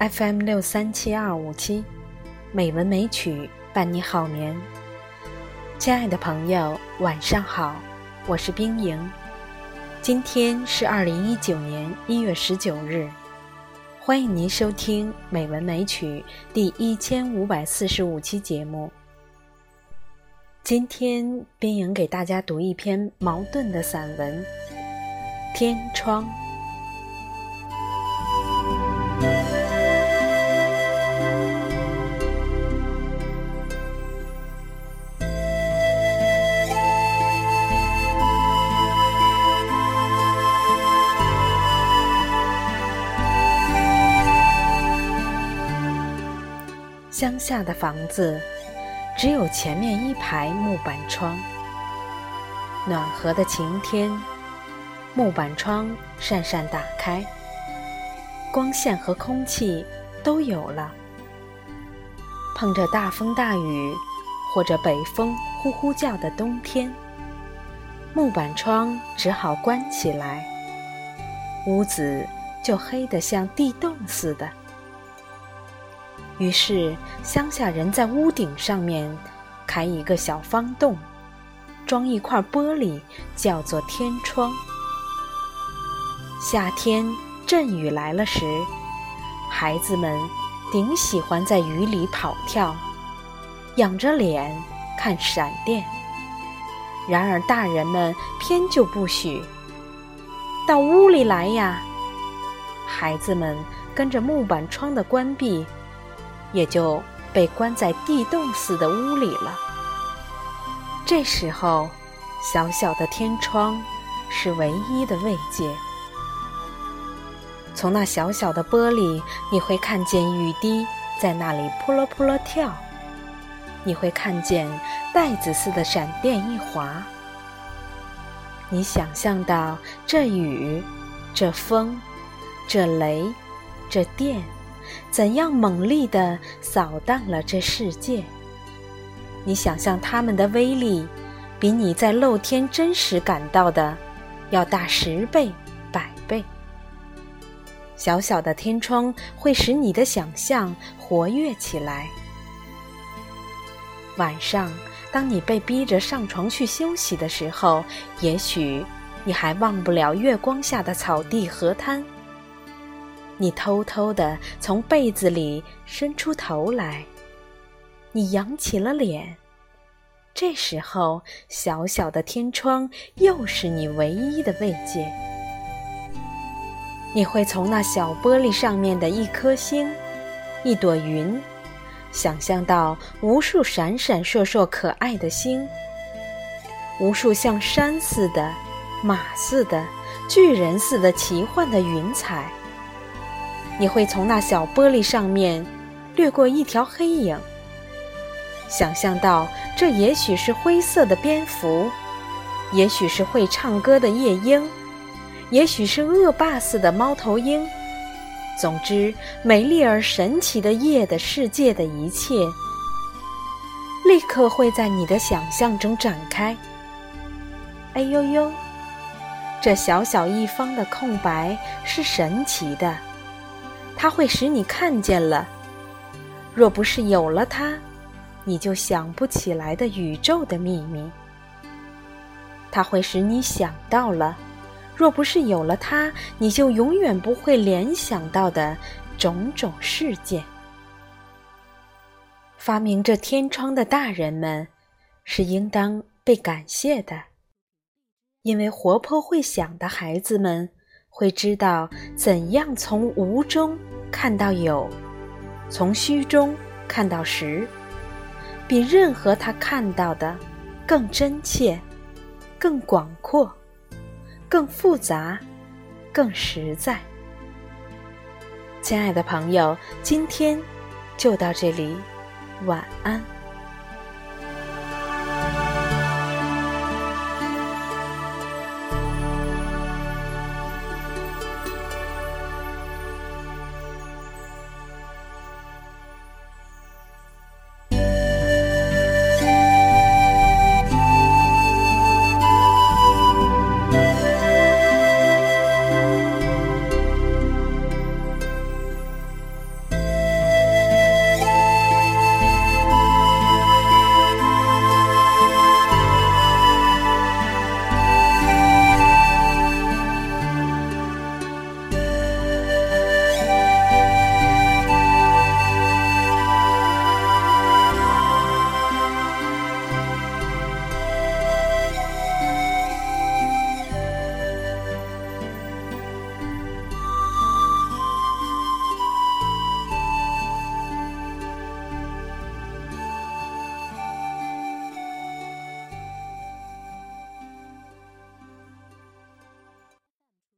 FM 六三七二五七，美文美曲伴你好眠。亲爱的朋友，晚上好，我是冰莹。今天是二零一九年一月十九日，欢迎您收听《美文美曲》第一千五百四十五期节目。今天，冰莹给大家读一篇矛盾的散文《天窗》。乡下的房子，只有前面一排木板窗。暖和的晴天，木板窗扇扇打开，光线和空气都有了。碰着大风大雨，或者北风呼呼叫的冬天，木板窗只好关起来，屋子就黑得像地洞似的。于是，乡下人在屋顶上面开一个小方洞，装一块玻璃，叫做天窗。夏天阵雨来了时，孩子们顶喜欢在雨里跑跳，仰着脸看闪电。然而大人们偏就不许，到屋里来呀！孩子们跟着木板窗的关闭。也就被关在地洞似的屋里了。这时候，小小的天窗是唯一的慰藉。从那小小的玻璃，你会看见雨滴在那里扑噜扑噜跳；你会看见带子似的闪电一划。你想象到这雨、这风、这雷、这电。怎样猛烈地扫荡了这世界？你想象它们的威力，比你在露天真实感到的要大十倍、百倍。小小的天窗会使你的想象活跃起来。晚上，当你被逼着上床去休息的时候，也许你还忘不了月光下的草地、河滩。你偷偷地从被子里伸出头来，你扬起了脸。这时候，小小的天窗又是你唯一的慰藉。你会从那小玻璃上面的一颗星、一朵云，想象到无数闪闪烁烁可爱的星，无数像山似的、马似的、巨人似的奇幻的云彩。你会从那小玻璃上面掠过一条黑影，想象到这也许是灰色的蝙蝠，也许是会唱歌的夜莺，也许是恶霸似的猫头鹰。总之，美丽而神奇的夜的世界的一切，立刻会在你的想象中展开。哎呦呦，这小小一方的空白是神奇的。它会使你看见了，若不是有了它，你就想不起来的宇宙的秘密。它会使你想到了，若不是有了它，你就永远不会联想到的种种事件。发明这天窗的大人们是应当被感谢的，因为活泼会想的孩子们。会知道怎样从无中看到有，从虚中看到实，比任何他看到的更真切、更广阔、更复杂、更实在。亲爱的朋友，今天就到这里，晚安。